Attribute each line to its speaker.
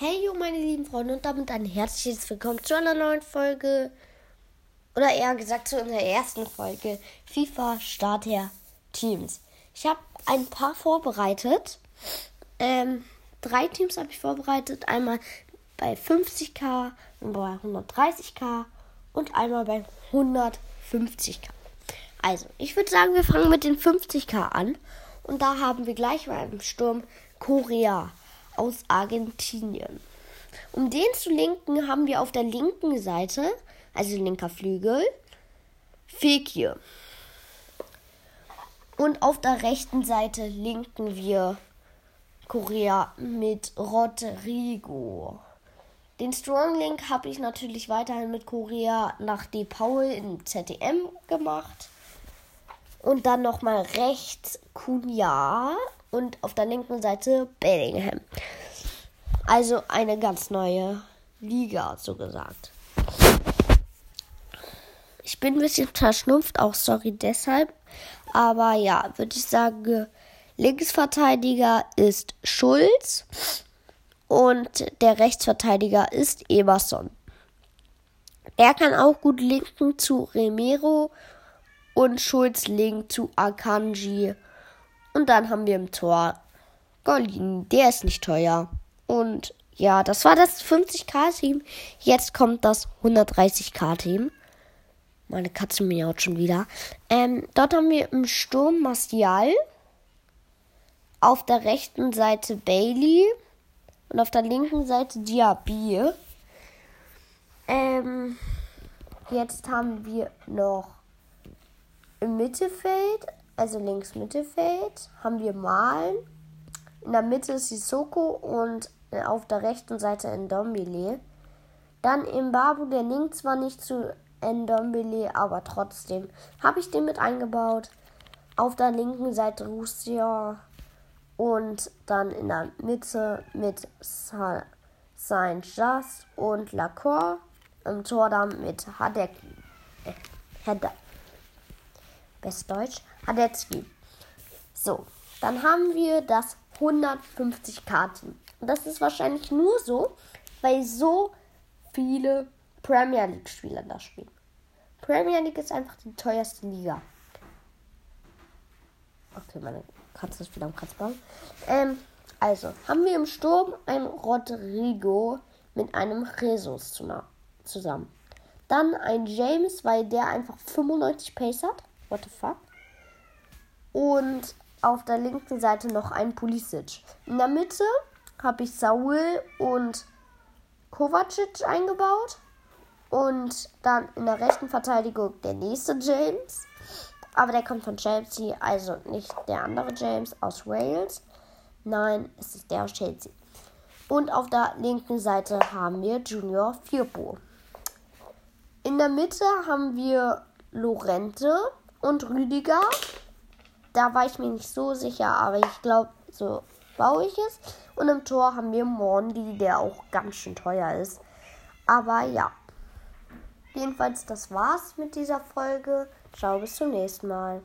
Speaker 1: Hey, yo, meine lieben Freunde, und damit ein herzliches Willkommen zu einer neuen Folge. Oder eher gesagt zu unserer ersten Folge FIFA Starter Teams. Ich habe ein paar vorbereitet. Ähm, drei Teams habe ich vorbereitet. Einmal bei 50k und bei 130k und einmal bei 150k. Also, ich würde sagen, wir fangen mit den 50k an. Und da haben wir gleich mal im Sturm Korea aus Argentinien. Um den zu linken, haben wir auf der linken Seite, also linker Flügel, Fekir. Und auf der rechten Seite linken wir Korea mit Rodrigo. Den Strong Link habe ich natürlich weiterhin mit Korea nach De Paul in ZDM gemacht. Und dann nochmal rechts Kunja und auf der linken Seite Bellingham. Also eine ganz neue Liga, so gesagt. Ich bin ein bisschen verschnupft, auch sorry deshalb. Aber ja, würde ich sagen, Linksverteidiger ist Schulz und der Rechtsverteidiger ist Emerson. Er kann auch gut linken zu Remero und Schulz linkt zu Akanji und dann haben wir im Tor Golin. Der ist nicht teuer. Und ja, das war das 50k-Team. Jetzt kommt das 130k-Team. Meine Katze miaut schon wieder. Ähm, dort haben wir im Sturm Martial. Auf der rechten Seite Bailey. Und auf der linken Seite Diaby. Ähm, jetzt haben wir noch im Mittelfeld also links Mittelfeld, haben wir Malen. In der Mitte Sissoko und äh, auf der rechten Seite Ndombele. Dann im Babu, der links war nicht zu Ndombele, aber trotzdem habe ich den mit eingebaut. Auf der linken Seite Russia und dann in der Mitte mit Saint-Just und Lacroix. Im Tor dann mit Hadeki. Äh, Hedda. Westdeutsch, Hadetzky. So, dann haben wir das 150 Karten. Und das ist wahrscheinlich nur so, weil so viele Premier League-Spieler da spielen. Premier League ist einfach die teuerste Liga. Okay, meine Katze ist wieder am Kratzbaum. Ähm, also, haben wir im Sturm ein Rodrigo mit einem Jesus zusammen. Dann ein James, weil der einfach 95 Pace hat. What the fuck? Und auf der linken Seite noch ein Pulisic. In der Mitte habe ich Saul und Kovacic eingebaut. Und dann in der rechten Verteidigung der nächste James. Aber der kommt von Chelsea, also nicht der andere James aus Wales. Nein, es ist der aus Chelsea. Und auf der linken Seite haben wir Junior Firpo. In der Mitte haben wir Lorente und Rüdiger. Da war ich mir nicht so sicher, aber ich glaube, so baue ich es. Und im Tor haben wir Mondi, der auch ganz schön teuer ist. Aber ja. Jedenfalls, das war's mit dieser Folge. Ciao, bis zum nächsten Mal.